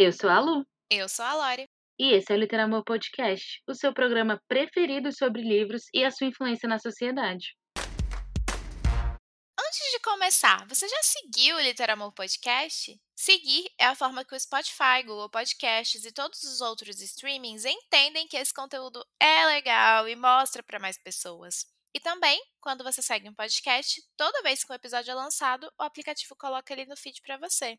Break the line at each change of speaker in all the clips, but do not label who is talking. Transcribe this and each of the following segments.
Eu sou a Lu.
Eu sou a Lore.
E esse é o Literamor Podcast, o seu programa preferido sobre livros e a sua influência na sociedade.
Antes de começar, você já seguiu o Literamor Podcast? Seguir é a forma que o Spotify, Google Podcasts e todos os outros streamings entendem que esse conteúdo é legal e mostra para mais pessoas. E também, quando você segue um podcast, toda vez que um episódio é lançado, o aplicativo coloca ele no feed para você.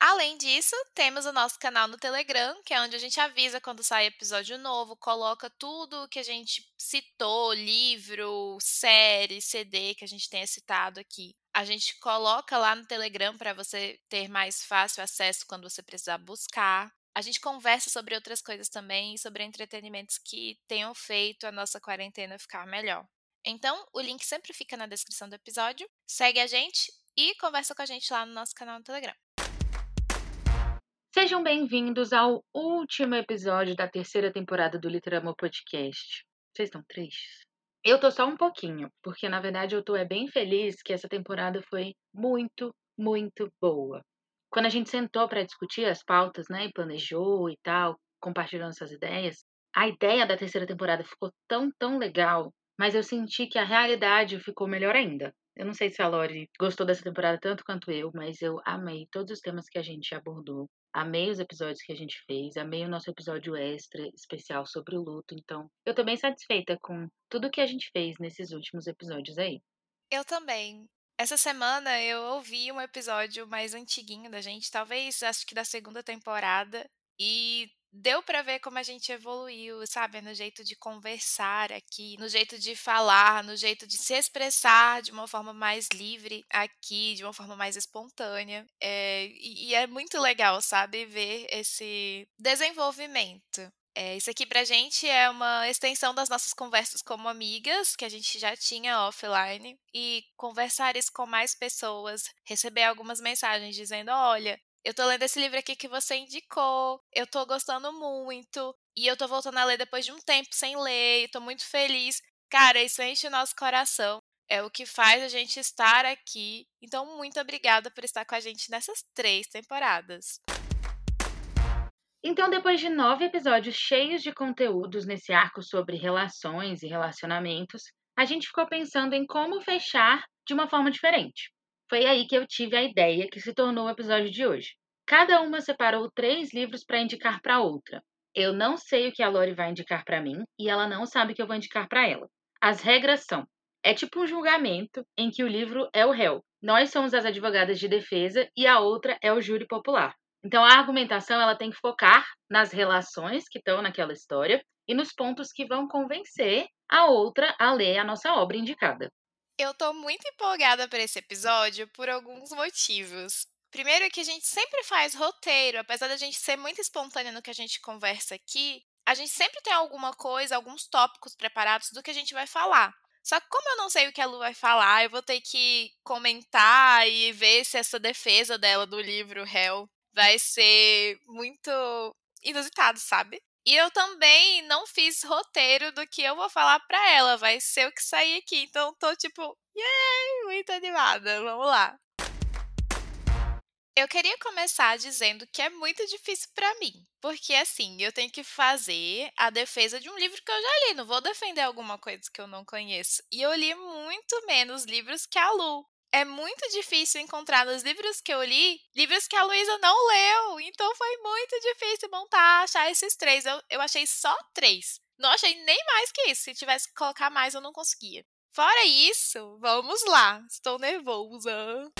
Além disso, temos o nosso canal no Telegram, que é onde a gente avisa quando sai episódio novo, coloca tudo que a gente citou, livro, série, CD que a gente tenha citado aqui. A gente coloca lá no Telegram para você ter mais fácil acesso quando você precisar buscar. A gente conversa sobre outras coisas também, sobre entretenimentos que tenham feito a nossa quarentena ficar melhor. Então, o link sempre fica na descrição do episódio. Segue a gente e conversa com a gente lá no nosso canal no Telegram.
Sejam bem-vindos ao último episódio da terceira temporada do Literamor Podcast. Vocês estão tristes? Eu tô só um pouquinho, porque na verdade eu tô é bem feliz que essa temporada foi muito, muito boa. Quando a gente sentou para discutir as pautas, né, e planejou e tal, compartilhando suas ideias, a ideia da terceira temporada ficou tão, tão legal, mas eu senti que a realidade ficou melhor ainda. Eu não sei se a Lori gostou dessa temporada tanto quanto eu, mas eu amei todos os temas que a gente abordou. Amei os episódios que a gente fez, amei o nosso episódio extra especial sobre o luto. Então, eu tô bem satisfeita com tudo que a gente fez nesses últimos episódios aí.
Eu também. Essa semana eu ouvi um episódio mais antiguinho da gente, talvez acho que da segunda temporada, e deu para ver como a gente evoluiu, sabe? No jeito de conversar aqui, no jeito de falar, no jeito de se expressar de uma forma mais livre aqui, de uma forma mais espontânea. É, e, e é muito legal, sabe? Ver esse desenvolvimento. É, isso aqui pra gente é uma extensão das nossas conversas como amigas, que a gente já tinha offline, e conversar isso com mais pessoas, receber algumas mensagens dizendo: olha, eu tô lendo esse livro aqui que você indicou, eu tô gostando muito, e eu tô voltando a ler depois de um tempo sem ler, e tô muito feliz. Cara, isso enche o nosso coração. É o que faz a gente estar aqui. Então, muito obrigada por estar com a gente nessas três temporadas.
Então, depois de nove episódios cheios de conteúdos nesse arco sobre relações e relacionamentos, a gente ficou pensando em como fechar de uma forma diferente. Foi aí que eu tive a ideia que se tornou o episódio de hoje. Cada uma separou três livros para indicar para outra. Eu não sei o que a Lori vai indicar para mim e ela não sabe o que eu vou indicar para ela. As regras são: é tipo um julgamento em que o livro é o réu. Nós somos as advogadas de defesa e a outra é o júri popular. Então a argumentação ela tem que focar nas relações que estão naquela história e nos pontos que vão convencer a outra a ler a nossa obra indicada.
Eu tô muito empolgada para esse episódio por alguns motivos. Primeiro é que a gente sempre faz roteiro, apesar da gente ser muito espontânea no que a gente conversa aqui, a gente sempre tem alguma coisa, alguns tópicos preparados do que a gente vai falar. Só que como eu não sei o que a Lu vai falar, eu vou ter que comentar e ver se essa defesa dela do livro Hell vai ser muito inusitado, sabe? E eu também não fiz roteiro do que eu vou falar pra ela, vai ser o que sair aqui. Então tô tipo, yay, muito animada. Vamos lá. Eu queria começar dizendo que é muito difícil para mim, porque assim, eu tenho que fazer a defesa de um livro que eu já li, não vou defender alguma coisa que eu não conheço. E eu li muito menos livros que a Lu é muito difícil encontrar nos livros que eu li, livros que a Luísa não leu. Então foi muito difícil montar, achar esses três. Eu, eu achei só três. Não achei nem mais que isso. Se tivesse que colocar mais, eu não conseguia. Fora isso, vamos lá. Estou nervosa.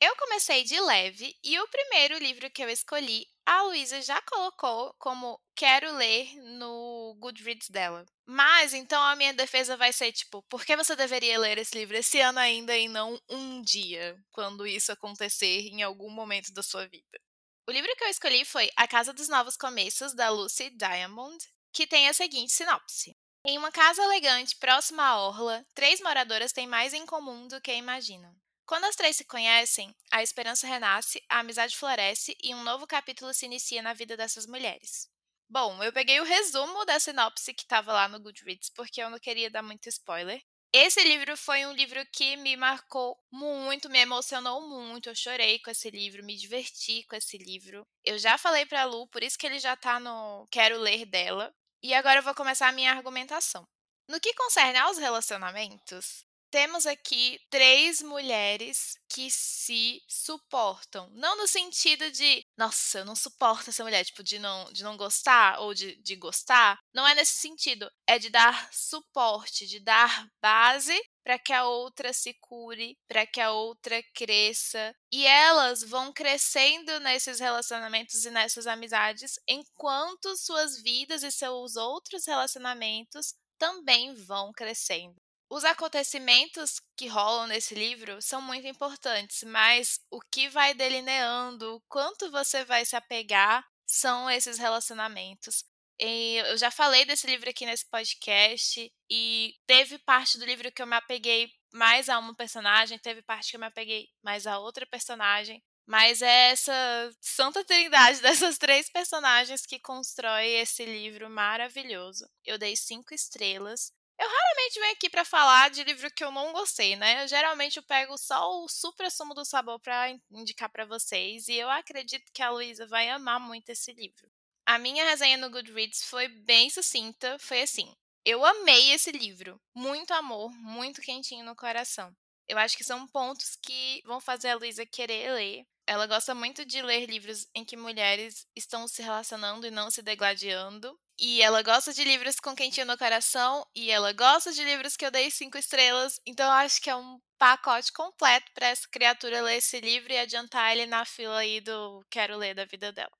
Eu comecei de leve e o primeiro livro que eu escolhi, a Luísa já colocou como quero ler no Goodreads dela. Mas então a minha defesa vai ser tipo, por que você deveria ler esse livro esse ano ainda e não um dia, quando isso acontecer em algum momento da sua vida? O livro que eu escolhi foi A Casa dos Novos Começos, da Lucy Diamond, que tem a seguinte sinopse. Em uma casa elegante próxima à orla, três moradoras têm mais em comum do que imaginam. Quando as três se conhecem, a esperança renasce, a amizade floresce e um novo capítulo se inicia na vida dessas mulheres. Bom, eu peguei o resumo da sinopse que estava lá no Goodreads porque eu não queria dar muito spoiler. Esse livro foi um livro que me marcou muito, me emocionou muito. Eu chorei com esse livro, me diverti com esse livro. Eu já falei pra Lu, por isso que ele já tá no Quero Ler dela. E agora eu vou começar a minha argumentação. No que concerne aos relacionamentos, temos aqui três mulheres que se suportam. Não no sentido de, nossa, eu não suporto essa mulher, tipo, de não, de não gostar ou de, de gostar. Não é nesse sentido. É de dar suporte, de dar base para que a outra se cure, para que a outra cresça. E elas vão crescendo nesses relacionamentos e nessas amizades, enquanto suas vidas e seus outros relacionamentos também vão crescendo. Os acontecimentos que rolam nesse livro são muito importantes, mas o que vai delineando, o quanto você vai se apegar, são esses relacionamentos. E eu já falei desse livro aqui nesse podcast e teve parte do livro que eu me apeguei mais a uma personagem, teve parte que eu me apeguei mais a outra personagem. Mas é essa santa trindade dessas três personagens que constrói esse livro maravilhoso. Eu dei cinco estrelas. Eu raramente venho aqui para falar de livro que eu não gostei, né? Eu, geralmente eu pego só o supra-sumo do sabor para indicar para vocês e eu acredito que a Luísa vai amar muito esse livro. A minha resenha no Goodreads foi bem sucinta, foi assim: eu amei esse livro, muito amor, muito quentinho no coração. Eu acho que são pontos que vão fazer a Luísa querer ler. Ela gosta muito de ler livros em que mulheres estão se relacionando e não se degladiando. E ela gosta de livros com quentinho no coração. E ela gosta de livros que eu dei cinco estrelas. Então acho que é um pacote completo para essa criatura ler esse livro e adiantar ele na fila aí do quero ler da vida dela.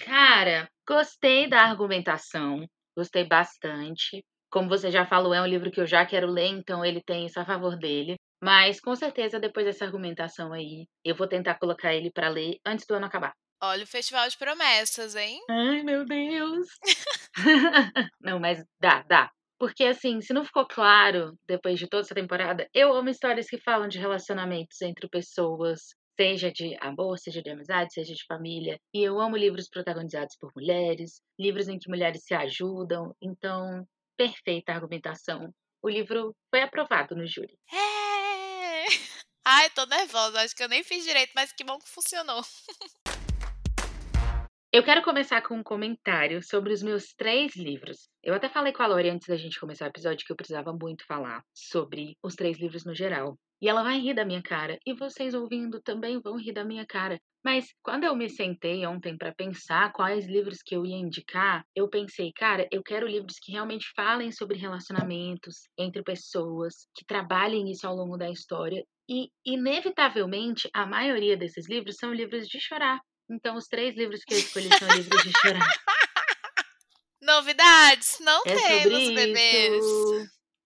Cara, gostei da argumentação. Gostei bastante. Como você já falou, é um livro que eu já quero ler, então ele tem isso a favor dele. Mas com certeza, depois dessa argumentação aí, eu vou tentar colocar ele para ler antes do ano acabar.
Olha o festival de promessas, hein?
Ai, meu Deus! não, mas dá, dá. Porque assim, se não ficou claro depois de toda essa temporada, eu amo histórias que falam de relacionamentos entre pessoas, seja de amor, seja de amizade, seja de família. E eu amo livros protagonizados por mulheres, livros em que mulheres se ajudam. Então, perfeita argumentação. O livro foi aprovado no júri.
É! Ai, tô nervosa. Acho que eu nem fiz direito, mas que bom que funcionou.
Eu quero começar com um comentário sobre os meus três livros. Eu até falei com a Lori antes da gente começar o episódio que eu precisava muito falar sobre os três livros no geral. E ela vai rir da minha cara, e vocês ouvindo também vão rir da minha cara. Mas quando eu me sentei ontem para pensar quais livros que eu ia indicar, eu pensei, cara, eu quero livros que realmente falem sobre relacionamentos entre pessoas, que trabalhem isso ao longo da história. E, inevitavelmente, a maioria desses livros são livros de chorar. Então, os três livros que eu escolhi são livros de chorar.
Novidades? Não é temos, bebês.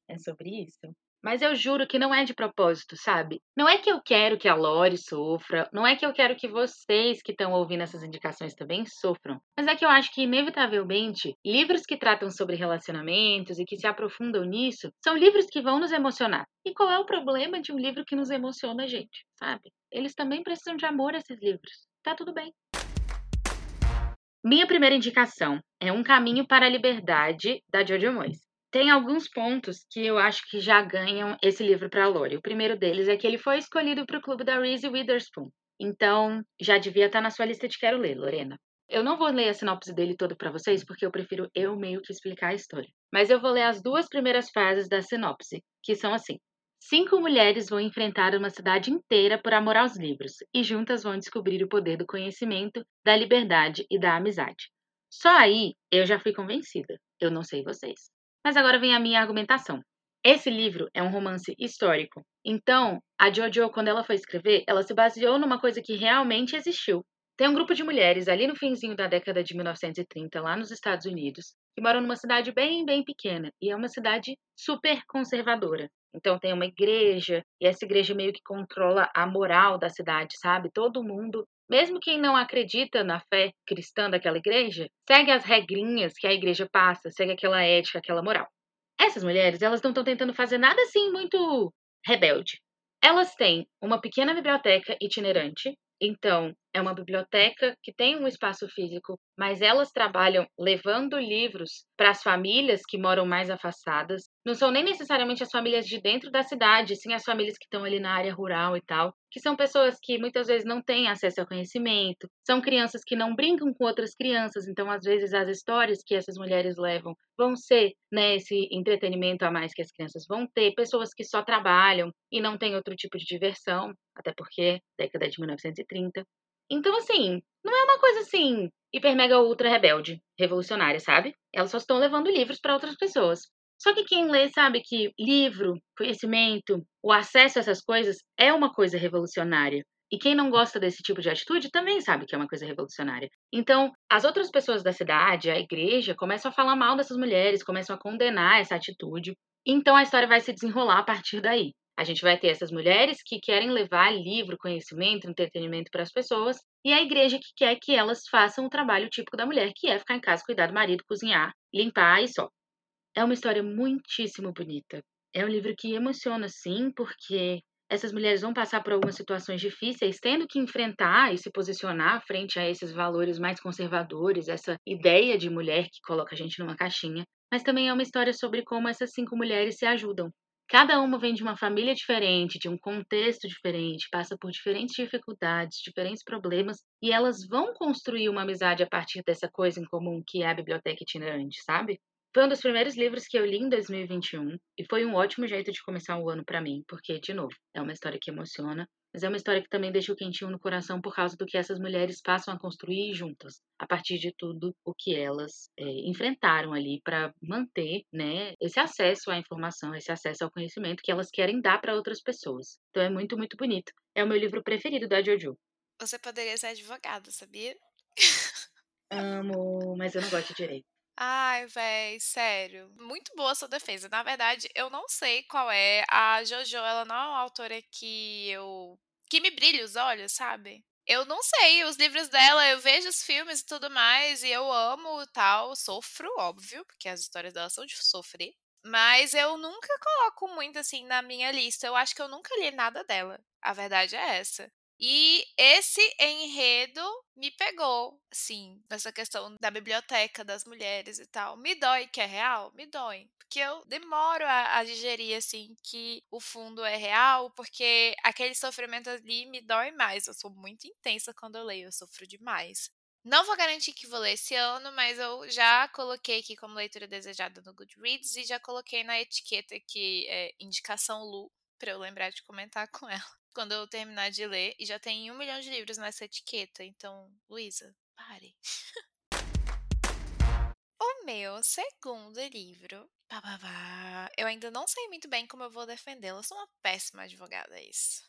É sobre isso. Mas eu juro que não é de propósito, sabe? Não é que eu quero que a Lori sofra, não é que eu quero que vocês que estão ouvindo essas indicações também sofram. Mas é que eu acho que, inevitavelmente, livros que tratam sobre relacionamentos e que se aprofundam nisso são livros que vão nos emocionar. E qual é o problema de um livro que nos emociona a gente, sabe? Eles também precisam de amor, esses livros. Tá tudo bem. Minha primeira indicação é Um Caminho para a Liberdade, da Jojo Moyes. Tem alguns pontos que eu acho que já ganham esse livro para a Lori. O primeiro deles é que ele foi escolhido para o clube da Reese Witherspoon. Então, já devia estar tá na sua lista de quero ler, Lorena. Eu não vou ler a sinopse dele todo para vocês, porque eu prefiro eu meio que explicar a história. Mas eu vou ler as duas primeiras frases da sinopse, que são assim: Cinco mulheres vão enfrentar uma cidade inteira por amor aos livros, e juntas vão descobrir o poder do conhecimento, da liberdade e da amizade. Só aí eu já fui convencida. Eu não sei vocês. Mas agora vem a minha argumentação. Esse livro é um romance histórico. Então, a Jojo, quando ela foi escrever, ela se baseou numa coisa que realmente existiu. Tem um grupo de mulheres ali no finzinho da década de 1930, lá nos Estados Unidos, que moram numa cidade bem, bem pequena. E é uma cidade super conservadora. Então tem uma igreja, e essa igreja meio que controla a moral da cidade, sabe? Todo mundo mesmo quem não acredita na fé cristã daquela igreja, segue as regrinhas que a igreja passa, segue aquela ética, aquela moral. Essas mulheres, elas não estão tentando fazer nada assim muito rebelde. Elas têm uma pequena biblioteca itinerante, então é uma biblioteca que tem um espaço físico, mas elas trabalham levando livros para as famílias que moram mais afastadas. Não são nem necessariamente as famílias de dentro da cidade, sim as famílias que estão ali na área rural e tal, que são pessoas que muitas vezes não têm acesso ao conhecimento, são crianças que não brincam com outras crianças, então às vezes as histórias que essas mulheres levam vão ser né, esse entretenimento a mais que as crianças vão ter, pessoas que só trabalham e não têm outro tipo de diversão, até porque década de 1930. Então, assim, não é uma coisa assim, hiper mega ultra rebelde, revolucionária, sabe? Elas só estão levando livros para outras pessoas. Só que quem lê sabe que livro, conhecimento, o acesso a essas coisas é uma coisa revolucionária. E quem não gosta desse tipo de atitude também sabe que é uma coisa revolucionária. Então, as outras pessoas da cidade, a igreja, começam a falar mal dessas mulheres, começam a condenar essa atitude. Então a história vai se desenrolar a partir daí. A gente vai ter essas mulheres que querem levar livro, conhecimento, entretenimento para as pessoas, e a igreja que quer que elas façam o trabalho típico da mulher, que é ficar em casa, cuidar do marido, cozinhar, limpar e só. É uma história muitíssimo bonita. É um livro que emociona, sim, porque essas mulheres vão passar por algumas situações difíceis, tendo que enfrentar e se posicionar frente a esses valores mais conservadores, essa ideia de mulher que coloca a gente numa caixinha. Mas também é uma história sobre como essas cinco mulheres se ajudam. Cada uma vem de uma família diferente, de um contexto diferente, passa por diferentes dificuldades, diferentes problemas, e elas vão construir uma amizade a partir dessa coisa em comum que é a biblioteca itinerante, sabe? Foi um dos primeiros livros que eu li em 2021 e foi um ótimo jeito de começar o ano para mim, porque, de novo, é uma história que emociona, mas é uma história que também deixa o quentinho no coração por causa do que essas mulheres passam a construir juntas, a partir de tudo o que elas é, enfrentaram ali para manter né, esse acesso à informação, esse acesso ao conhecimento que elas querem dar para outras pessoas. Então é muito, muito bonito. É o meu livro preferido da Jojo.
Você poderia ser advogado, sabia?
Amo, mas eu não gosto de direito.
Ai, véi, sério. Muito boa sua defesa. Na verdade, eu não sei qual é. A Jojo, ela não é uma autora que eu. que me brilha os olhos, sabe? Eu não sei, os livros dela, eu vejo os filmes e tudo mais, e eu amo tal, sofro, óbvio, porque as histórias dela são de sofrer. Mas eu nunca coloco muito assim na minha lista. Eu acho que eu nunca li nada dela. A verdade é essa. E esse enredo me pegou, sim, nessa questão da biblioteca das mulheres e tal. Me dói que é real? Me dói. Porque eu demoro a, a digerir, assim, que o fundo é real, porque aquele sofrimento ali me dói mais. Eu sou muito intensa quando eu leio, eu sofro demais. Não vou garantir que vou ler esse ano, mas eu já coloquei aqui como leitura desejada no Goodreads e já coloquei na etiqueta que é indicação Lu, para eu lembrar de comentar com ela quando eu terminar de ler. E já tem um milhão de livros nessa etiqueta. Então, Luísa, pare. o meu segundo livro. eu ainda não sei muito bem como eu vou defendê-lo. Sou uma péssima advogada, isso.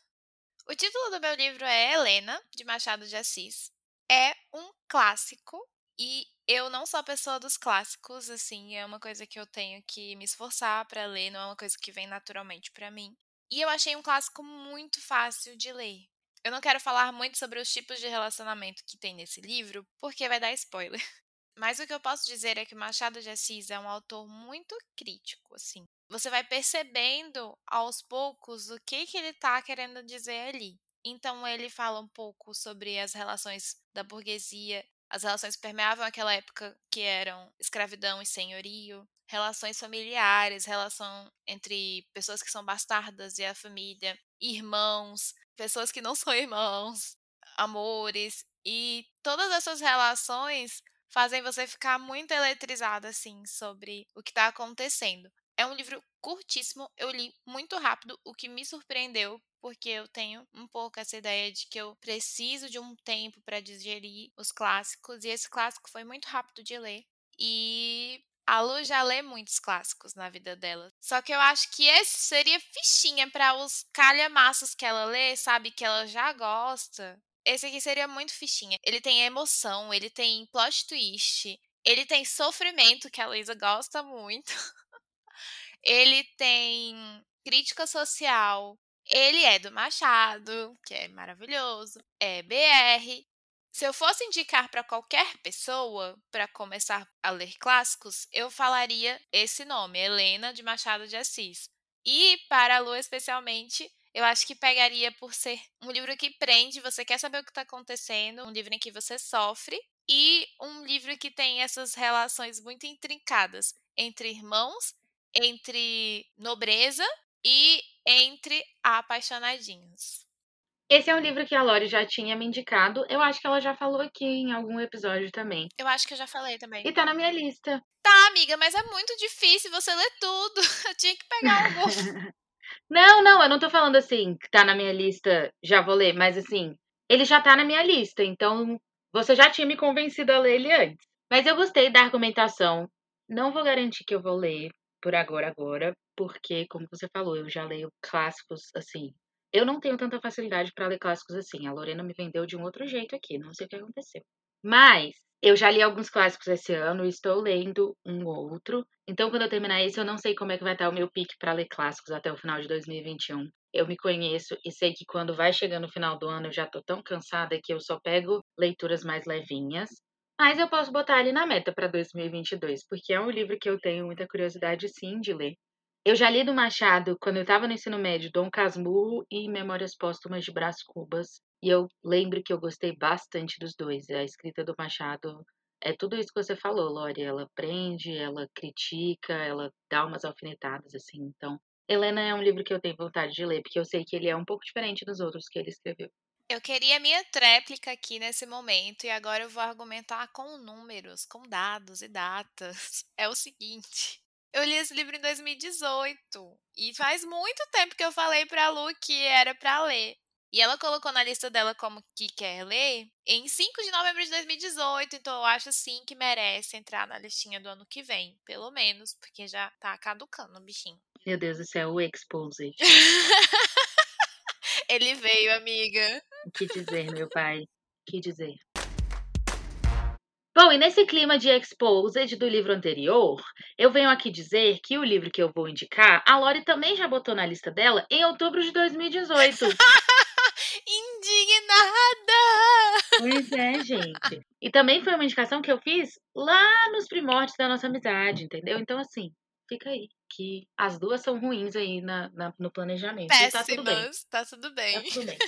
O título do meu livro é Helena, de Machado de Assis. É um clássico e eu não sou a pessoa dos clássicos, assim, é uma coisa que eu tenho que me esforçar para ler, não é uma coisa que vem naturalmente para mim. E eu achei um clássico muito fácil de ler. Eu não quero falar muito sobre os tipos de relacionamento que tem nesse livro, porque vai dar spoiler. Mas o que eu posso dizer é que Machado de Assis é um autor muito crítico, assim. Você vai percebendo aos poucos o que, que ele está querendo dizer ali. Então ele fala um pouco sobre as relações da burguesia, as relações que permeavam aquela época que eram escravidão e senhorio, relações familiares, relação entre pessoas que são bastardas e a família, irmãos, pessoas que não são irmãos, amores e todas essas relações fazem você ficar muito eletrizada assim sobre o que está acontecendo. É um livro curtíssimo, eu li muito rápido, o que me surpreendeu, porque eu tenho um pouco essa ideia de que eu preciso de um tempo para digerir os clássicos, e esse clássico foi muito rápido de ler. E a Lu já lê muitos clássicos na vida dela. Só que eu acho que esse seria fichinha para os calhamaços que ela lê, sabe? Que ela já gosta. Esse aqui seria muito fichinha. Ele tem emoção, ele tem plot twist, ele tem sofrimento, que a Luísa gosta muito. ele tem crítica social. Ele é do Machado, que é maravilhoso. É BR. Se eu fosse indicar para qualquer pessoa para começar a ler clássicos, eu falaria esse nome, Helena de Machado de Assis. E para a Lu especialmente, eu acho que pegaria por ser um livro que prende, você quer saber o que está acontecendo, um livro em que você sofre e um livro que tem essas relações muito intrincadas entre irmãos, entre nobreza e entre apaixonadinhos.
Esse é um livro que a Lori já tinha me indicado. Eu acho que ela já falou aqui em algum episódio também.
Eu acho que eu já falei também.
E tá na minha lista.
Tá, amiga, mas é muito difícil você ler tudo. Eu tinha que pegar algum.
não, não, eu não tô falando assim, que tá na minha lista, já vou ler, mas assim, ele já tá na minha lista, então você já tinha me convencido a ler ele antes. Mas eu gostei da argumentação. Não vou garantir que eu vou ler por agora, agora, porque, como você falou, eu já leio clássicos assim, eu não tenho tanta facilidade para ler clássicos assim. A Lorena me vendeu de um outro jeito aqui, não sei o que aconteceu. Mas eu já li alguns clássicos esse ano e estou lendo um outro. Então, quando eu terminar esse, eu não sei como é que vai estar o meu pique para ler clássicos até o final de 2021. Eu me conheço e sei que quando vai chegando no final do ano eu já tô tão cansada que eu só pego leituras mais levinhas. Mas eu posso botar ali na meta para 2022, porque é um livro que eu tenho muita curiosidade sim de ler. Eu já li do Machado quando eu estava no ensino médio, Dom Casmurro e Memórias Póstumas de Brás Cubas. E eu lembro que eu gostei bastante dos dois. A escrita do Machado é tudo isso que você falou, Lori. Ela prende, ela critica, ela dá umas alfinetadas, assim. Então, Helena é um livro que eu tenho vontade de ler, porque eu sei que ele é um pouco diferente dos outros que ele escreveu.
Eu queria minha tréplica aqui nesse momento e agora eu vou argumentar com números, com dados e datas. É o seguinte: eu li esse livro em 2018 e faz muito tempo que eu falei pra Lu que era pra ler. E ela colocou na lista dela como que quer ler em 5 de novembro de 2018, então eu acho sim que merece entrar na listinha do ano que vem, pelo menos, porque já tá caducando o bichinho.
Meu Deus, isso é o Exposed.
Ele veio, amiga.
Que dizer, meu pai? Que dizer? Bom, e nesse clima de exposed do livro anterior, eu venho aqui dizer que o livro que eu vou indicar, a Lori também já botou na lista dela em outubro de 2018.
Indignada!
Pois é, gente. E também foi uma indicação que eu fiz lá nos primórdios da nossa amizade, entendeu? Então, assim, fica aí. Que as duas são ruins aí na, na no planejamento.
Péssimas,
tá tudo bem.
Tá tudo bem.
Tá tudo bem.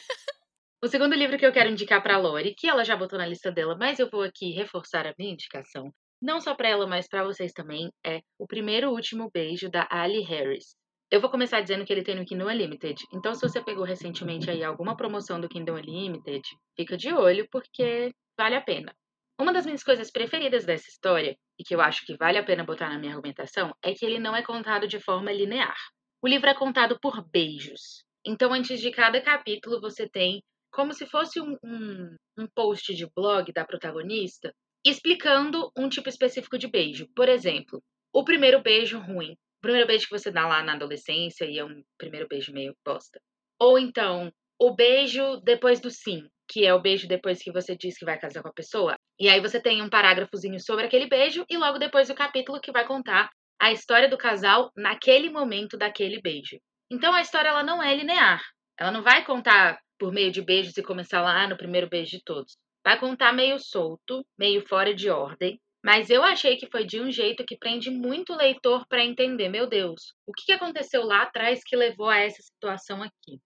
O segundo livro que eu quero indicar para a Lori, que ela já botou na lista dela, mas eu vou aqui reforçar a minha indicação, não só para ela, mas para vocês também, é O Primeiro Último Beijo da Ali Harris. Eu vou começar dizendo que ele tem no Kindle Unlimited. Então, se você pegou recentemente aí alguma promoção do Kindle Unlimited, fica de olho porque vale a pena. Uma das minhas coisas preferidas dessa história, e que eu acho que vale a pena botar na minha argumentação, é que ele não é contado de forma linear. O livro é contado por beijos. Então, antes de cada capítulo, você tem como se fosse um, um, um post de blog da protagonista explicando um tipo específico de beijo. Por exemplo, o primeiro beijo ruim. O primeiro beijo que você dá lá na adolescência e é um primeiro beijo meio bosta. Ou então, o beijo depois do sim, que é o beijo depois que você diz que vai casar com a pessoa. E aí você tem um parágrafozinho sobre aquele beijo e logo depois o capítulo que vai contar a história do casal naquele momento daquele beijo. Então a história ela não é linear. Ela não vai contar por meio de beijos e começar lá no primeiro beijo de todos. Vai contar meio solto, meio fora de ordem, mas eu achei que foi de um jeito que prende muito o leitor para entender, meu Deus, o que aconteceu lá atrás que levou a essa situação aqui.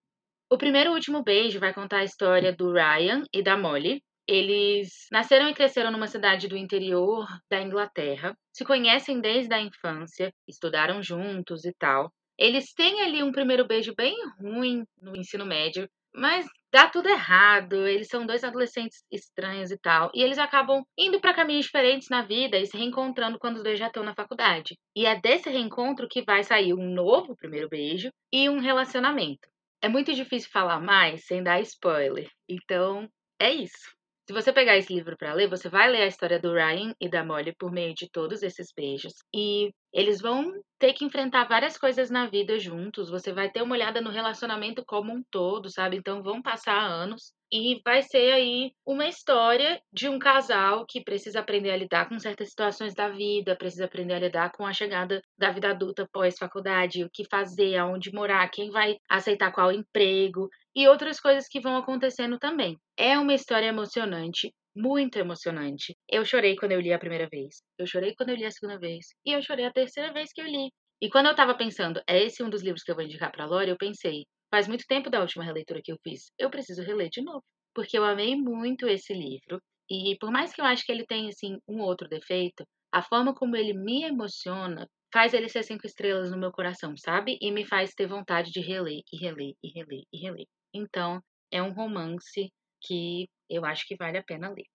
O primeiro e último beijo vai contar a história do Ryan e da Molly. Eles nasceram e cresceram numa cidade do interior da Inglaterra, se conhecem desde a infância, estudaram juntos e tal. Eles têm ali um primeiro beijo bem ruim no ensino médio, mas dá tudo errado. Eles são dois adolescentes estranhos e tal. E eles acabam indo para caminhos diferentes na vida e se reencontrando quando os dois já estão na faculdade. E é desse reencontro que vai sair um novo primeiro beijo e um relacionamento. É muito difícil falar mais sem dar spoiler. Então, é isso. Se você pegar esse livro para ler, você vai ler a história do Ryan e da Molly por meio de todos esses beijos. E eles vão ter que enfrentar várias coisas na vida juntos. Você vai ter uma olhada no relacionamento como um todo, sabe? Então vão passar anos e vai ser aí uma história de um casal que precisa aprender a lidar com certas situações da vida, precisa aprender a lidar com a chegada da vida adulta pós-faculdade, o que fazer, aonde morar, quem vai aceitar qual emprego e outras coisas que vão acontecendo também. É uma história emocionante, muito emocionante. Eu chorei quando eu li a primeira vez, eu chorei quando eu li a segunda vez, e eu chorei a terceira vez que eu li. E quando eu tava pensando, é esse um dos livros que eu vou indicar pra Lore, eu pensei, faz muito tempo da última releitura que eu fiz, eu preciso reler de novo. Porque eu amei muito esse livro, e por mais que eu acho que ele tenha, assim, um outro defeito, a forma como ele me emociona faz ele ser cinco estrelas no meu coração, sabe? E me faz ter vontade de reler e reler e reler e reler. Então, é um romance que eu acho que vale a pena ler.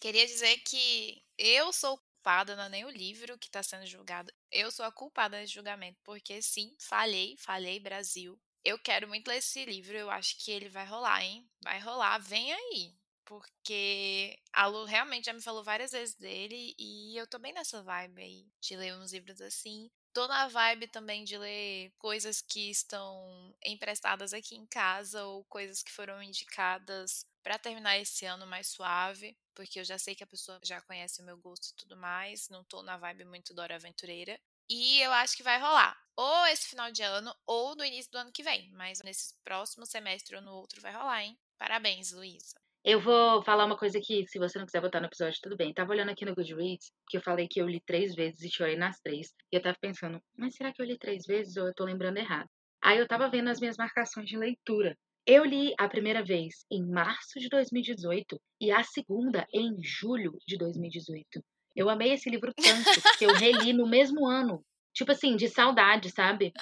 Queria dizer que eu sou culpada, não é nem o livro que está sendo julgado. Eu sou a culpada desse julgamento, porque sim, falhei, falhei, Brasil. Eu quero muito ler esse livro, eu acho que ele vai rolar, hein? Vai rolar, vem aí. Porque a Lu realmente já me falou várias vezes dele e eu tô bem nessa vibe aí de ler uns livros assim. Tô na vibe também de ler coisas que estão emprestadas aqui em casa ou coisas que foram indicadas para terminar esse ano mais suave, porque eu já sei que a pessoa já conhece o meu gosto e tudo mais, não tô na vibe muito Dora Aventureira. E eu acho que vai rolar. Ou esse final de ano, ou no início do ano que vem. Mas nesse próximo semestre ou no outro vai rolar, hein? Parabéns, Luísa.
Eu vou falar uma coisa aqui, se você não quiser botar no episódio, tudo bem. Tava olhando aqui no Goodreads, que eu falei que eu li três vezes e chorei nas três. E eu tava pensando, mas será que eu li três vezes ou eu tô lembrando errado? Aí eu tava vendo as minhas marcações de leitura. Eu li a primeira vez em março de 2018 e a segunda em julho de 2018. Eu amei esse livro tanto que eu reli no mesmo ano. Tipo assim, de saudade, sabe?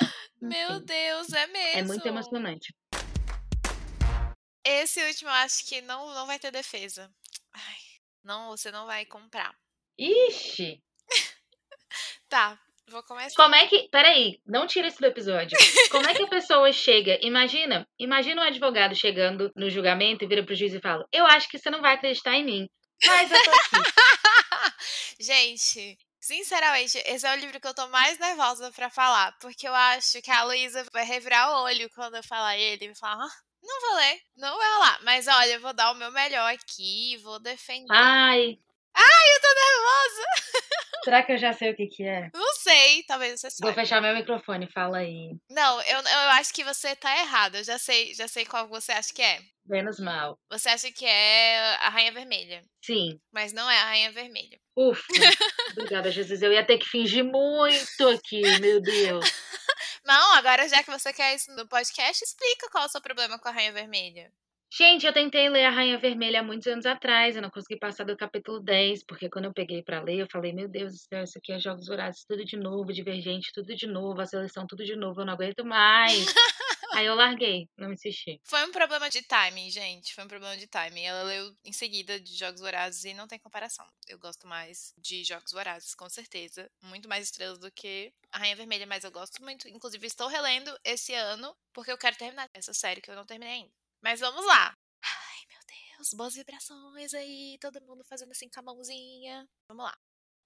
Meu Enfim, Deus, é mesmo.
É muito emocionante.
Esse último eu acho que não, não vai ter defesa. Ai, não, você não vai comprar.
Ixi!
tá, vou começar.
Como é que. Peraí, não tira isso do episódio. Como é que a pessoa chega? Imagina, imagina um advogado chegando no julgamento e vira pro juiz e fala: Eu acho que você não vai acreditar em mim. Mas eu tô aqui.
Gente, Sinceramente, esse é o livro que eu tô mais nervosa para falar, porque eu acho que a Luísa vai revirar o olho quando eu falar ele e falar, ah, não vou ler, não vai rolar. Mas olha, eu vou dar o meu melhor aqui, vou defender.
Ai.
Ai, eu tô nervosa.
Será que eu já sei o que que é?
Não sei, talvez você saiba.
Vou fechar meu microfone, fala aí.
Não, eu, eu acho que você tá errado. Eu já sei, já sei qual você acha que é.
Menos mal.
Você acha que é a Rainha Vermelha.
Sim.
Mas não é a Rainha Vermelha.
Ufa. Obrigada, Jesus. Eu ia ter que fingir muito aqui, meu Deus.
Não, agora já que você quer isso no podcast, explica qual é o seu problema com a Rainha Vermelha.
Gente, eu tentei ler a Rainha Vermelha há muitos anos atrás, eu não consegui passar do capítulo 10, porque quando eu peguei para ler, eu falei, meu Deus do céu, isso aqui é Jogos Vorazes tudo de novo, Divergente tudo de novo, a seleção tudo de novo, eu não aguento mais. Aí eu larguei, não insisti.
Foi um problema de timing, gente. Foi um problema de timing. Ela leu em seguida de Jogos Vorazes e não tem comparação. Eu gosto mais de Jogos Vorazes, com certeza. Muito mais estrelas do que a Rainha Vermelha, mas eu gosto muito. Inclusive, estou relendo esse ano porque eu quero terminar essa série que eu não terminei ainda. Mas vamos lá. Ai, meu Deus, boas vibrações aí, todo mundo fazendo assim com a mãozinha. Vamos lá.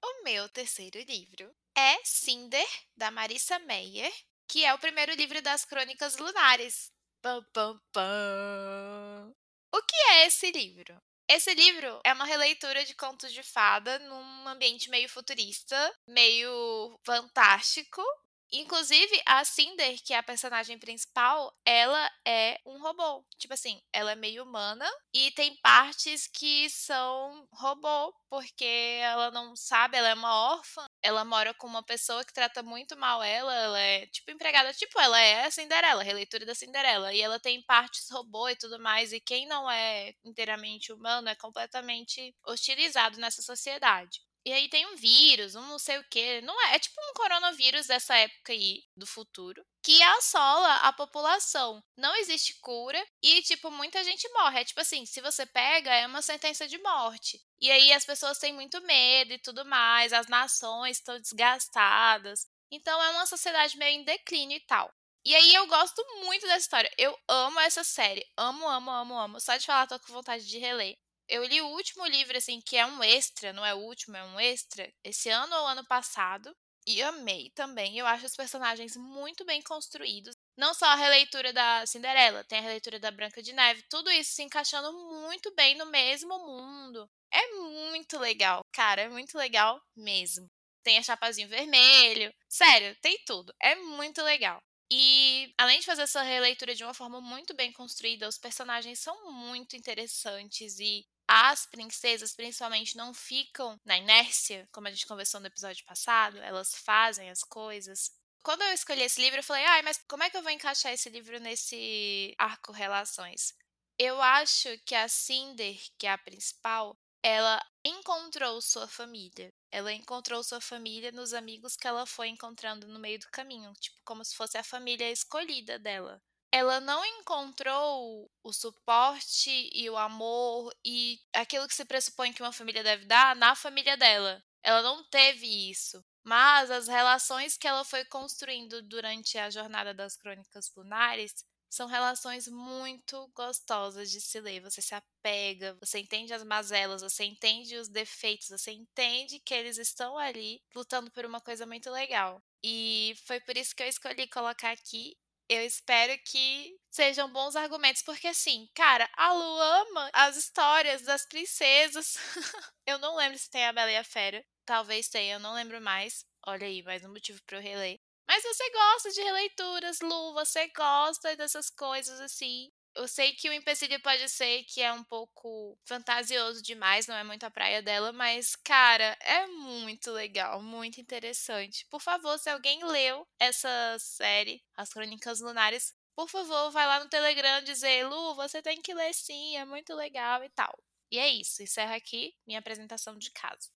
O meu terceiro livro é Cinder, da Marissa Meyer, que é o primeiro livro das Crônicas Lunares. Pam, pam, pam. O que é esse livro? Esse livro é uma releitura de contos de fada num ambiente meio futurista, meio fantástico, Inclusive, a Cinder, que é a personagem principal, ela é um robô. Tipo assim, ela é meio humana e tem partes que são robô, porque ela não sabe, ela é uma órfã. Ela mora com uma pessoa que trata muito mal ela, ela é tipo empregada, tipo, ela é a Cinderela, a releitura da Cinderela. E ela tem partes robô e tudo mais, e quem não é inteiramente humano é completamente hostilizado nessa sociedade. E aí tem um vírus, um não sei o que. Não é, é tipo um coronavírus dessa época aí, do futuro, que assola a população. Não existe cura e, tipo, muita gente morre. É tipo assim, se você pega, é uma sentença de morte. E aí as pessoas têm muito medo e tudo mais, as nações estão desgastadas. Então é uma sociedade meio em declínio e tal. E aí eu gosto muito dessa história. Eu amo essa série. Amo, amo, amo, amo. Só de falar, tô com vontade de reler. Eu li o último livro, assim, que é um extra, não é o último, é um extra, esse ano ou ano passado. E amei também. Eu acho os personagens muito bem construídos. Não só a releitura da Cinderela, tem a releitura da Branca de Neve. Tudo isso se encaixando muito bem no mesmo mundo. É muito legal, cara, é muito legal mesmo. Tem a Chapazinho Vermelho. Sério, tem tudo. É muito legal. E além de fazer essa releitura de uma forma muito bem construída, os personagens são muito interessantes e as princesas, principalmente, não ficam na inércia, como a gente conversou no episódio passado, elas fazem as coisas. Quando eu escolhi esse livro, eu falei, ai, mas como é que eu vou encaixar esse livro nesse arco relações? Eu acho que a Cinder, que é a principal, ela encontrou sua família. Ela encontrou sua família nos amigos que ela foi encontrando no meio do caminho, tipo, como se fosse a família escolhida dela. Ela não encontrou o suporte e o amor e aquilo que se pressupõe que uma família deve dar na família dela. Ela não teve isso. Mas as relações que ela foi construindo durante a jornada das Crônicas Lunares são relações muito gostosas de se ler. Você se apega, você entende as mazelas, você entende os defeitos, você entende que eles estão ali lutando por uma coisa muito legal. E foi por isso que eu escolhi colocar aqui. Eu espero que sejam bons argumentos, porque assim, cara, a Lu ama as histórias das princesas. eu não lembro se tem a Bela e a Fera. Talvez tenha, eu não lembro mais. Olha aí, mais um motivo para eu reler. Mas você gosta de releituras, Lu, você gosta dessas coisas assim. Eu sei que o empecilho pode ser que é um pouco fantasioso demais, não é muito a praia dela, mas, cara, é muito legal, muito interessante. Por favor, se alguém leu essa série, As Crônicas Lunares, por favor, vai lá no Telegram dizer, Lu, você tem que ler sim, é muito legal e tal. E é isso, encerro aqui minha apresentação de caso.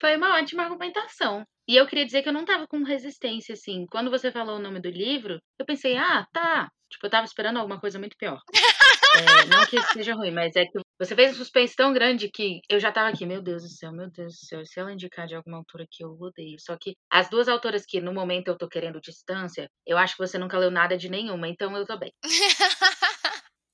Foi uma ótima argumentação. E eu queria dizer que eu não tava com resistência, assim. Quando você falou o nome do livro, eu pensei, ah, tá. Tipo, eu tava esperando alguma coisa muito pior. é, não que isso seja ruim, mas é que você fez um suspense tão grande que eu já tava aqui, meu Deus do céu, meu Deus do céu. Se ela indicar de alguma autora que eu odeio. Só que as duas autoras que no momento eu tô querendo distância, eu acho que você nunca leu nada de nenhuma, então eu tô bem.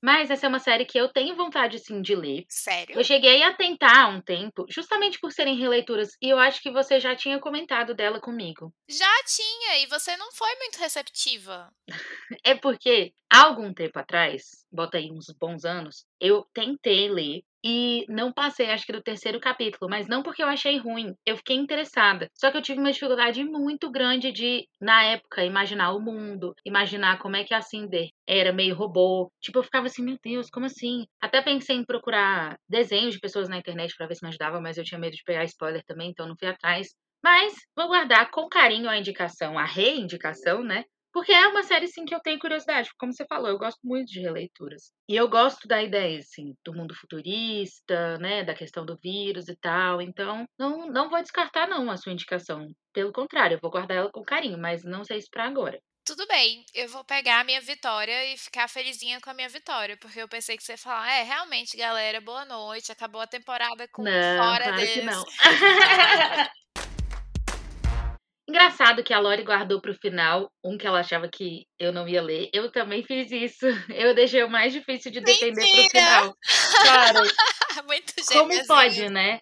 Mas essa é uma série que eu tenho vontade, sim, de ler.
Sério?
Eu cheguei a tentar há um tempo, justamente por serem releituras, e eu acho que você já tinha comentado dela comigo.
Já tinha, e você não foi muito receptiva.
é porque, há algum tempo atrás, bota aí uns bons anos, eu tentei ler e não passei, acho que do terceiro capítulo, mas não porque eu achei ruim, eu fiquei interessada. Só que eu tive uma dificuldade muito grande de, na época, imaginar o mundo, imaginar como é que a Cinder era meio robô. Tipo, eu ficava assim, meu Deus, como assim? Até pensei em procurar desenhos de pessoas na internet para ver se me ajudava, mas eu tinha medo de pegar spoiler também, então não fui atrás. Mas vou guardar com carinho a indicação, a reindicação, né? Porque é uma série, sim, que eu tenho curiosidade. Como você falou, eu gosto muito de releituras. E eu gosto da ideia, assim, do mundo futurista, né? Da questão do vírus e tal. Então, não, não vou descartar, não, a sua indicação. Pelo contrário, eu vou guardar ela com carinho, mas não sei se pra agora.
Tudo bem, eu vou pegar a minha vitória e ficar felizinha com a minha vitória, porque eu pensei que você ia falar, é, realmente, galera, boa noite, acabou a temporada com
não,
fora
claro
desse.
que não. Engraçado que a Lori guardou pro final um que ela achava que eu não ia ler. Eu também fiz isso. Eu deixei o mais difícil de defender
Mentira!
pro final. Claro.
Muito
Como pode, né?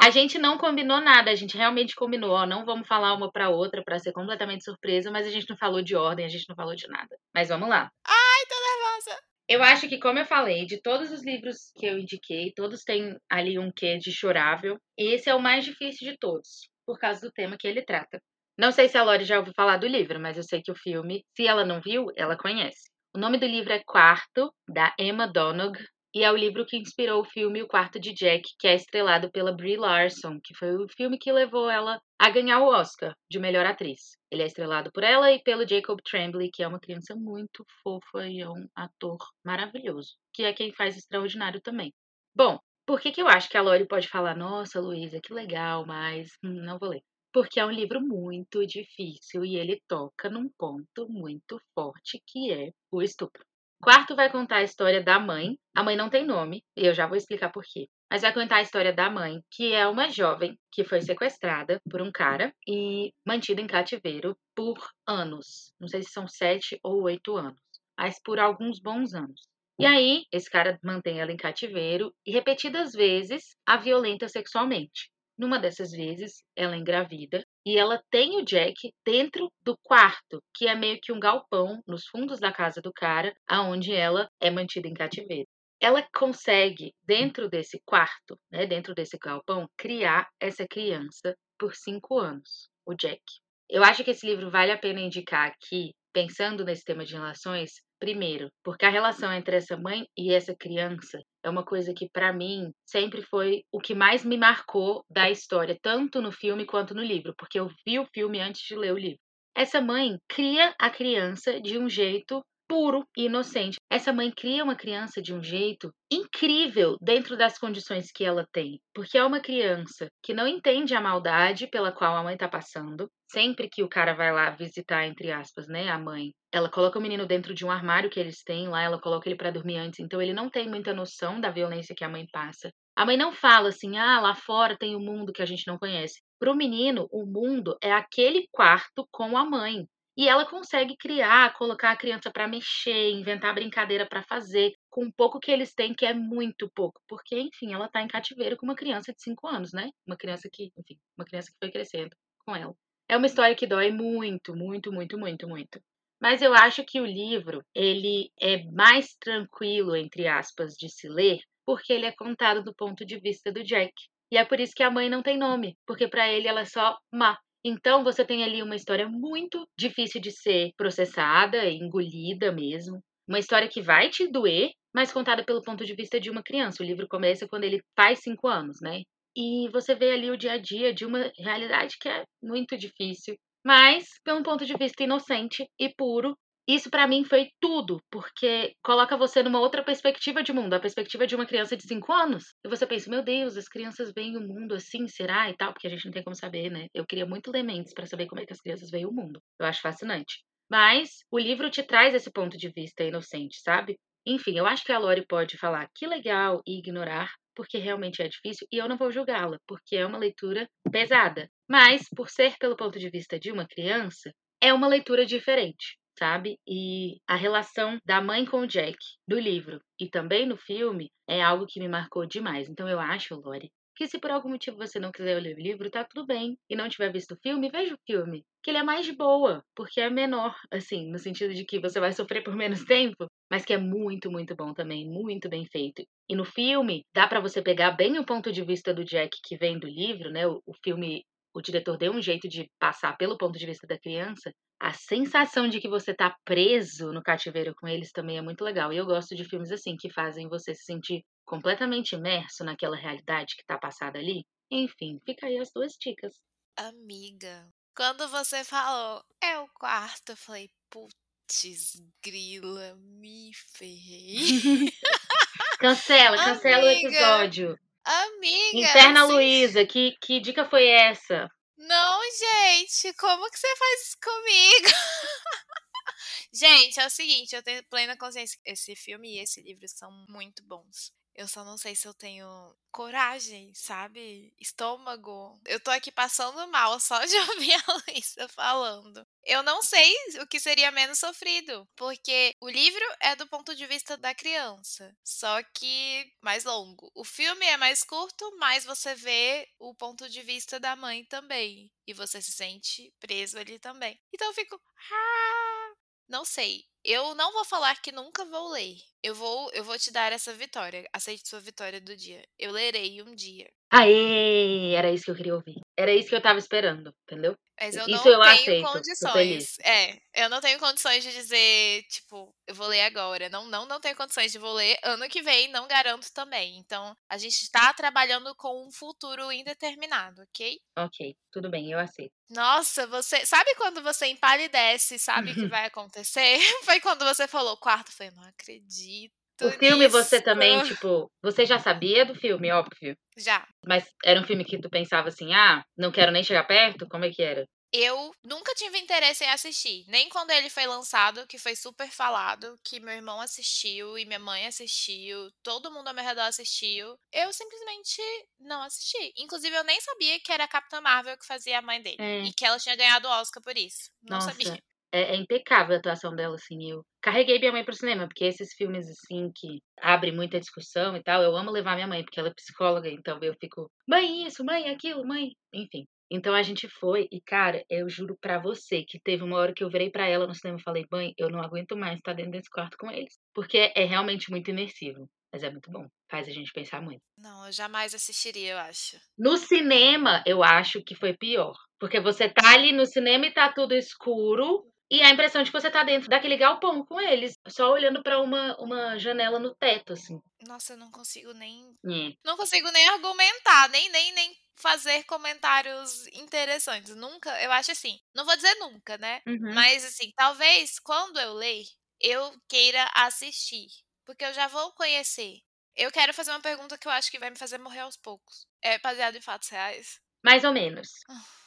A gente não combinou nada, a gente realmente combinou, ó, não vamos falar uma pra outra pra ser completamente surpresa, mas a gente não falou de ordem, a gente não falou de nada. Mas vamos lá.
Ai, tô nervosa.
Eu acho que, como eu falei, de todos os livros que eu indiquei, todos têm ali um quê de chorável. Esse é o mais difícil de todos, por causa do tema que ele trata. Não sei se a Lori já ouviu falar do livro, mas eu sei que o filme, se ela não viu, ela conhece. O nome do livro é Quarto, da Emma Donoghue, e é o livro que inspirou o filme O Quarto de Jack, que é estrelado pela Brie Larson, que foi o filme que levou ela a ganhar o Oscar de melhor atriz. Ele é estrelado por ela e pelo Jacob Tremblay, que é uma criança muito fofa e é um ator maravilhoso, que é quem faz Extraordinário também. Bom, por que, que eu acho que a Lori pode falar, nossa, Luísa, que legal, mas hum, não vou ler? Porque é um livro muito difícil e ele toca num ponto muito forte que é o estupro. Quarto vai contar a história da mãe. A mãe não tem nome, e eu já vou explicar por quê. Mas vai contar a história da mãe, que é uma jovem que foi sequestrada por um cara e mantida em cativeiro por anos. Não sei se são sete ou oito anos, mas por alguns bons anos. E aí, esse cara mantém ela em cativeiro e repetidas vezes a violenta sexualmente. Numa dessas vezes, ela engravida e ela tem o Jack dentro do quarto, que é meio que um galpão nos fundos da casa do cara, aonde ela é mantida em cativeiro. Ela consegue, dentro desse quarto, né, dentro desse galpão, criar essa criança por cinco anos, o Jack. Eu acho que esse livro vale a pena indicar aqui, pensando nesse tema de relações, primeiro, porque a relação entre essa mãe e essa criança é uma coisa que para mim sempre foi o que mais me marcou da história, tanto no filme quanto no livro, porque eu vi o filme antes de ler o livro. Essa mãe cria a criança de um jeito puro e inocente. Essa mãe cria uma criança de um jeito incrível dentro das condições que ela tem, porque é uma criança que não entende a maldade pela qual a mãe está passando. Sempre que o cara vai lá visitar, entre aspas, né, a mãe, ela coloca o menino dentro de um armário que eles têm lá, ela coloca ele para dormir antes, então ele não tem muita noção da violência que a mãe passa. A mãe não fala assim, ah, lá fora tem o um mundo que a gente não conhece. Para o menino, o mundo é aquele quarto com a mãe. E ela consegue criar, colocar a criança para mexer, inventar brincadeira para fazer, com um pouco que eles têm, que é muito pouco. Porque, enfim, ela está em cativeiro com uma criança de 5 anos, né? Uma criança que, enfim, uma criança que foi crescendo com ela. É uma história que dói muito, muito, muito, muito, muito. Mas eu acho que o livro, ele é mais tranquilo, entre aspas, de se ler, porque ele é contado do ponto de vista do Jack. E é por isso que a mãe não tem nome, porque para ele ela é só má. Então você tem ali uma história muito difícil de ser processada, engolida mesmo. Uma história que vai te doer, mas contada pelo ponto de vista de uma criança. O livro começa quando ele faz cinco anos, né? E você vê ali o dia a dia de uma realidade que é muito difícil, mas pelo ponto de vista inocente e puro isso para mim foi tudo, porque coloca você numa outra perspectiva de mundo, a perspectiva de uma criança de 5 anos. E você pensa, meu Deus, as crianças veem o mundo assim, será? E tal, porque a gente não tem como saber, né? Eu queria muito ler mentes para saber como é que as crianças veem o mundo. Eu acho fascinante. Mas o livro te traz esse ponto de vista inocente, sabe? Enfim, eu acho que a Lori pode falar que legal e ignorar, porque realmente é difícil, e eu não vou julgá-la, porque é uma leitura pesada. Mas, por ser pelo ponto de vista de uma criança, é uma leitura diferente sabe? E a relação da mãe com o Jack do livro e também no filme é algo que me marcou demais. Então eu acho, Lori, que se por algum motivo você não quiser ler o livro, tá tudo bem. E não tiver visto o filme, veja o filme. Que ele é mais de boa, porque é menor, assim, no sentido de que você vai sofrer por menos tempo, mas que é muito, muito bom também, muito bem feito. E no filme, dá para você pegar bem o ponto de vista do Jack que vem do livro, né? O, o filme o diretor deu um jeito de passar pelo ponto de vista da criança, a sensação de que você tá preso no cativeiro com eles também é muito legal. E eu gosto de filmes assim, que fazem você se sentir completamente imerso naquela realidade que tá passada ali. Enfim, fica aí as duas dicas.
Amiga, quando você falou, é o quarto, eu falei, putz, grila, me ferrei.
cancela, cancela Amiga, o episódio.
Amiga.
Interna assim... Luísa, que, que dica foi essa?
Não, gente, como que você faz isso comigo? gente, é o seguinte, eu tenho plena consciência. Esse filme e esse livro são muito bons. Eu só não sei se eu tenho coragem, sabe? Estômago. Eu tô aqui passando mal só de ouvir a Luísa falando. Eu não sei o que seria menos sofrido, porque o livro é do ponto de vista da criança, só que mais longo. O filme é mais curto, mas você vê o ponto de vista da mãe também. E você se sente preso ali também. Então eu fico. Ah, não sei. Eu não vou falar que nunca vou ler. Eu vou, eu vou te dar essa vitória. Aceite sua vitória do dia. Eu lerei um dia.
Aê! Era isso que eu queria ouvir. Era isso que eu tava esperando, entendeu?
Mas eu Isso não eu tenho aceito, condições. É, eu não tenho condições de dizer, tipo, eu vou ler agora. Não, não, não tenho condições de vou ler ano que vem, não garanto também. Então, a gente está trabalhando com um futuro indeterminado, ok?
Ok, tudo bem, eu aceito.
Nossa, você. Sabe quando você empalidece e sabe o que vai acontecer? Foi quando você falou quarto. Foi, não acredito.
O filme nisso. você também, tipo, você já sabia do filme, óbvio.
Já.
Mas era um filme que tu pensava assim, ah, não quero nem chegar perto? Como é que era?
Eu nunca tive interesse em assistir. Nem quando ele foi lançado, que foi super falado, que meu irmão assistiu e minha mãe assistiu, todo mundo ao meu redor assistiu. Eu simplesmente não assisti. Inclusive, eu nem sabia que era a Capitã Marvel que fazia a mãe dele. É. E que ela tinha ganhado o Oscar por isso. Não Nossa. sabia
é, é, impecável a atuação dela, assim. Eu carreguei minha mãe pro cinema, porque esses filmes, assim, que abrem muita discussão e tal, eu amo levar minha mãe, porque ela é psicóloga, então eu fico, mãe, isso, mãe, aquilo, mãe, enfim. Então a gente foi, e cara, eu juro para você que teve uma hora que eu virei para ela no cinema e falei, mãe, eu não aguento mais estar dentro desse quarto com eles. Porque é realmente muito imersivo. Mas é muito bom. Faz a gente pensar muito.
Não, eu jamais assistiria, eu acho.
No cinema, eu acho que foi pior. Porque você tá ali no cinema e tá tudo escuro. E a impressão de que você tá dentro daquele galpão com eles, só olhando para uma, uma janela no teto, assim.
Nossa, eu não consigo nem.
É.
Não consigo nem argumentar, nem, nem, nem fazer comentários interessantes. Nunca, eu acho assim, não vou dizer nunca, né?
Uhum.
Mas assim, talvez quando eu ler, eu queira assistir, porque eu já vou conhecer. Eu quero fazer uma pergunta que eu acho que vai me fazer morrer aos poucos. É baseado em fatos reais?
Mais ou menos.
Tá.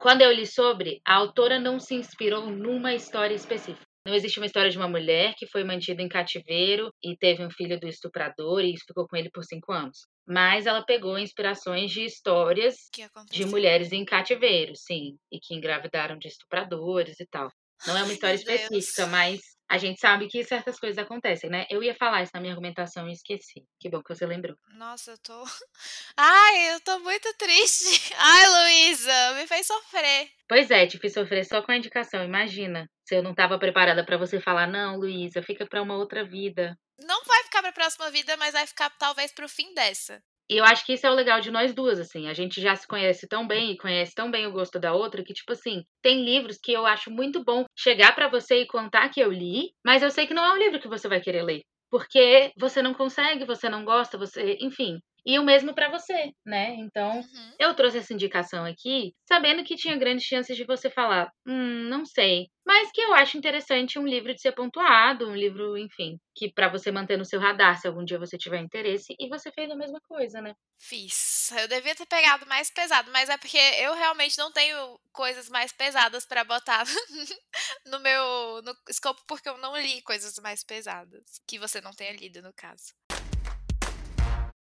Quando eu li sobre, a autora não se inspirou numa história específica. Não existe uma história de uma mulher que foi mantida em cativeiro e teve um filho do estuprador e ficou com ele por cinco anos. Mas ela pegou inspirações de histórias de mulheres em cativeiro, sim, e que engravidaram de estupradores e tal. Não é uma história
meu Deus.
específica, mas a gente sabe que certas coisas acontecem, né? Eu ia falar isso na minha argumentação e esqueci. Que bom que você lembrou.
Nossa, eu tô. Ai, eu tô muito triste. Ai, Luísa, me fez sofrer.
Pois é, te fiz sofrer só com a indicação, imagina. Se eu não tava preparada pra você falar, não, Luísa, fica pra uma outra vida.
Não vai ficar pra próxima vida, mas vai ficar talvez pro fim dessa.
E eu acho que isso é o legal de nós duas, assim. A gente já se conhece tão bem e conhece tão bem o gosto da outra que, tipo assim, tem livros que eu acho muito bom chegar pra você e contar que eu li, mas eu sei que não é um livro que você vai querer ler. Porque você não consegue, você não gosta, você. Enfim. E o mesmo pra você, né? Então,
Uhum.
eu trouxe essa indicação aqui, sabendo que tinha grandes chances de você falar, hum, não sei. Mas que eu acho interessante um livro de ser pontuado, um livro, enfim, que pra você manter no seu radar se algum dia você tiver interesse. E você fez a mesma coisa, né?
Fiz. Eu devia ter pegado mais pesado, mas é porque eu realmente não tenho coisas mais pesadas pra botar no meu no escopo porque eu não li coisas mais pesadas que você não tenha lido no caso.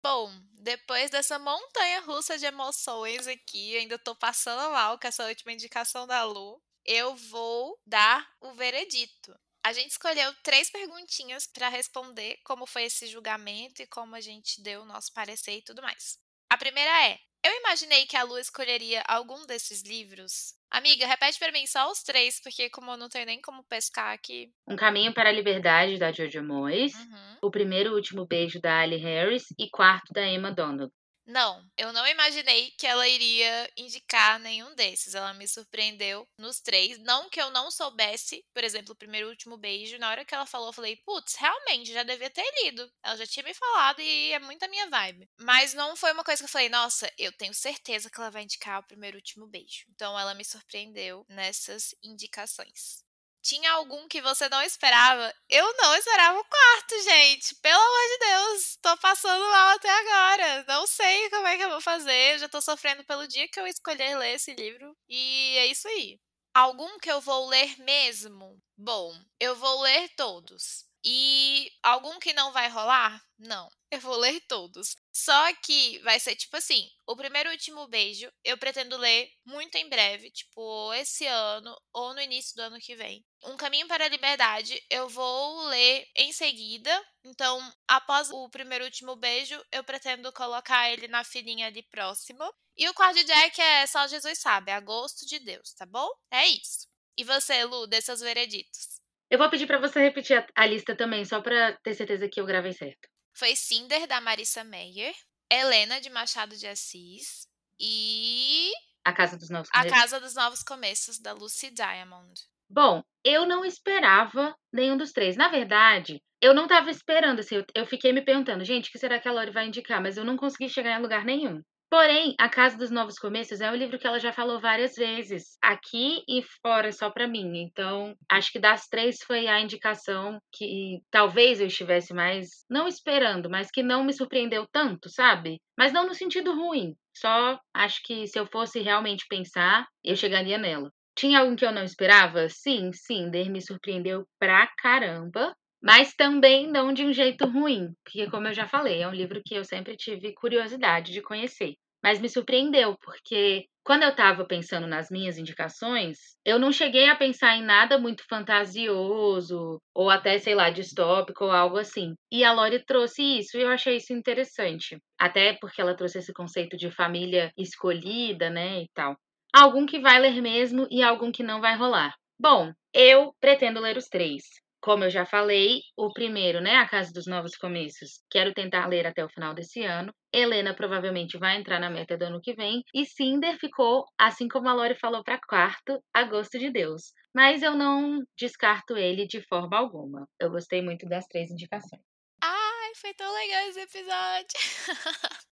Bom, depois dessa montanha russa de emoções aqui, ainda tô passando mal com essa última indicação da Lu. Eu vou dar o veredito. A gente escolheu três perguntinhas pra responder como foi esse julgamento e como a gente deu o nosso parecer e tudo mais. A primeira é: eu imaginei que a Lu escolheria algum desses livros. Amiga, repete pra mim só os três, porque como eu não tenho nem como pescar aqui.
Um Caminho para a Liberdade, da Jojo Moyes.
Uhum.
O Primeiro e Último Beijo, da Ali Harris. E Quarto, da Emma Donald.
Não, eu não imaginei que ela iria indicar nenhum desses. Ela me surpreendeu nos três. Não que eu não soubesse, por exemplo, o primeiro e último beijo. Na hora que ela falou, eu falei, putz, realmente, já devia ter lido. Ela já tinha me falado e é muito a minha vibe. Mas não foi uma coisa que eu falei, nossa, eu tenho certeza que ela vai indicar o primeiro e último beijo. Então ela me surpreendeu nessas indicações. Tinha algum que você não esperava? Eu não esperava o quarto, gente. Pelo amor de Deus, tô passando mal até agora. Não sei como é que eu vou fazer. Já tô sofrendo pelo dia que eu escolher ler esse livro. E é isso aí. Algum que eu vou ler mesmo? Bom, eu vou ler todos. E algum que não vai rolar? Não. Eu vou ler todos. Só que vai ser tipo assim: o primeiro e último beijo eu pretendo ler muito em breve, tipo esse ano ou no início do ano que vem. Um Caminho para a Liberdade eu vou ler em seguida. Então, após o primeiro e último beijo, eu pretendo colocar ele na filinha ali próximo. E o quarto Jack é só Jesus sabe, a gosto de Deus, tá bom? É isso. E você, Lu, dê seus vereditos.
Eu vou pedir pra você repetir a, a lista também, só pra ter certeza que eu gravei certo.
Foi Cinder, da Marissa Meyer, Helena, de Machado de Assis e
A Casa dos Novos
A
Começos.
Casa dos Novos Começos, da Lucy Diamond.
Bom, eu não esperava nenhum dos três. Na verdade, eu não tava esperando, assim, eu, eu fiquei me perguntando, gente, o que será que a Lori vai indicar? Mas eu não consegui chegar em lugar nenhum. Porém, A Casa dos Novos Começos é um livro que ela já falou várias vezes, aqui e fora só pra mim. Então, acho que das três foi a indicação que talvez eu estivesse mais, não esperando, mas que não me surpreendeu tanto, sabe? Mas não no sentido ruim. Só acho que se eu fosse realmente pensar, eu chegaria nela. Tinha algum que eu não esperava? Sim, Cinder me surpreendeu pra caramba. Mas também não de um jeito ruim, porque, como eu já falei, é um livro que eu sempre tive curiosidade de conhecer. Mas me surpreendeu, porque quando eu estava pensando nas minhas indicações, eu não cheguei a pensar em nada muito fantasioso, ou até, sei lá, distópico ou algo assim. E a Lori trouxe isso, e eu achei isso interessante. Até porque ela trouxe esse conceito de família escolhida, né, e tal. Algum que vai ler mesmo e algum que não vai rolar. Bom, eu pretendo ler os três. Como eu já falei, o primeiro, né, A Casa dos Novos Começos, quero tentar ler até o final desse ano. Helena provavelmente vai entrar na meta do ano que vem. E Cinder ficou, assim como a Lori falou para quarto, a gosto de Deus. Mas eu não descarto ele de forma alguma. Eu gostei muito das três indicações.
Ai, foi tão legal esse episódio.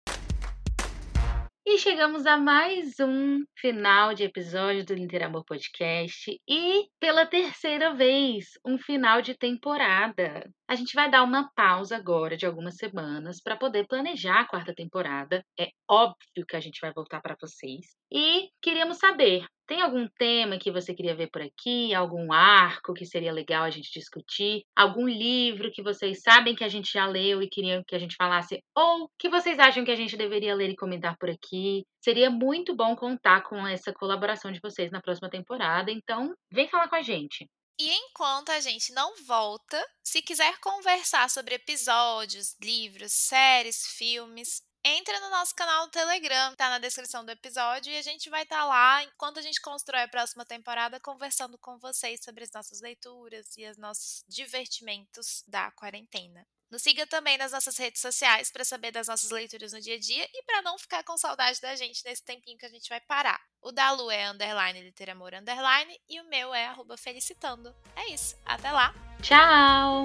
E chegamos a mais um final de episódio do Amor Podcast e pela terceira vez, um final de temporada. A gente vai dar uma pausa agora de algumas semanas para poder planejar a quarta temporada. É óbvio que a gente vai voltar para vocês. E queríamos saber, tem algum tema que você queria ver por aqui? Algum arco que seria legal a gente discutir? Algum livro que vocês sabem que a gente já leu e queriam que a gente falasse? Ou que vocês acham que a gente deveria ler e comentar por aqui? Seria muito bom contar com essa colaboração de vocês na próxima temporada. Então, vem falar com a gente.
E enquanto a gente não volta, se quiser conversar sobre episódios, livros, séries, filmes, entra no nosso canal do Telegram, tá na descrição do episódio, e a gente vai estar tá lá enquanto a gente constrói a próxima temporada, conversando com vocês sobre as nossas leituras e os nossos divertimentos da quarentena. Nos siga também nas nossas redes sociais para saber das nossas leituras no dia a dia e para não ficar com saudade da gente nesse tempinho que a gente vai parar. O da Lu é underline literamor underline e o meu é arroba felicitando. É isso. Até lá.
Tchau!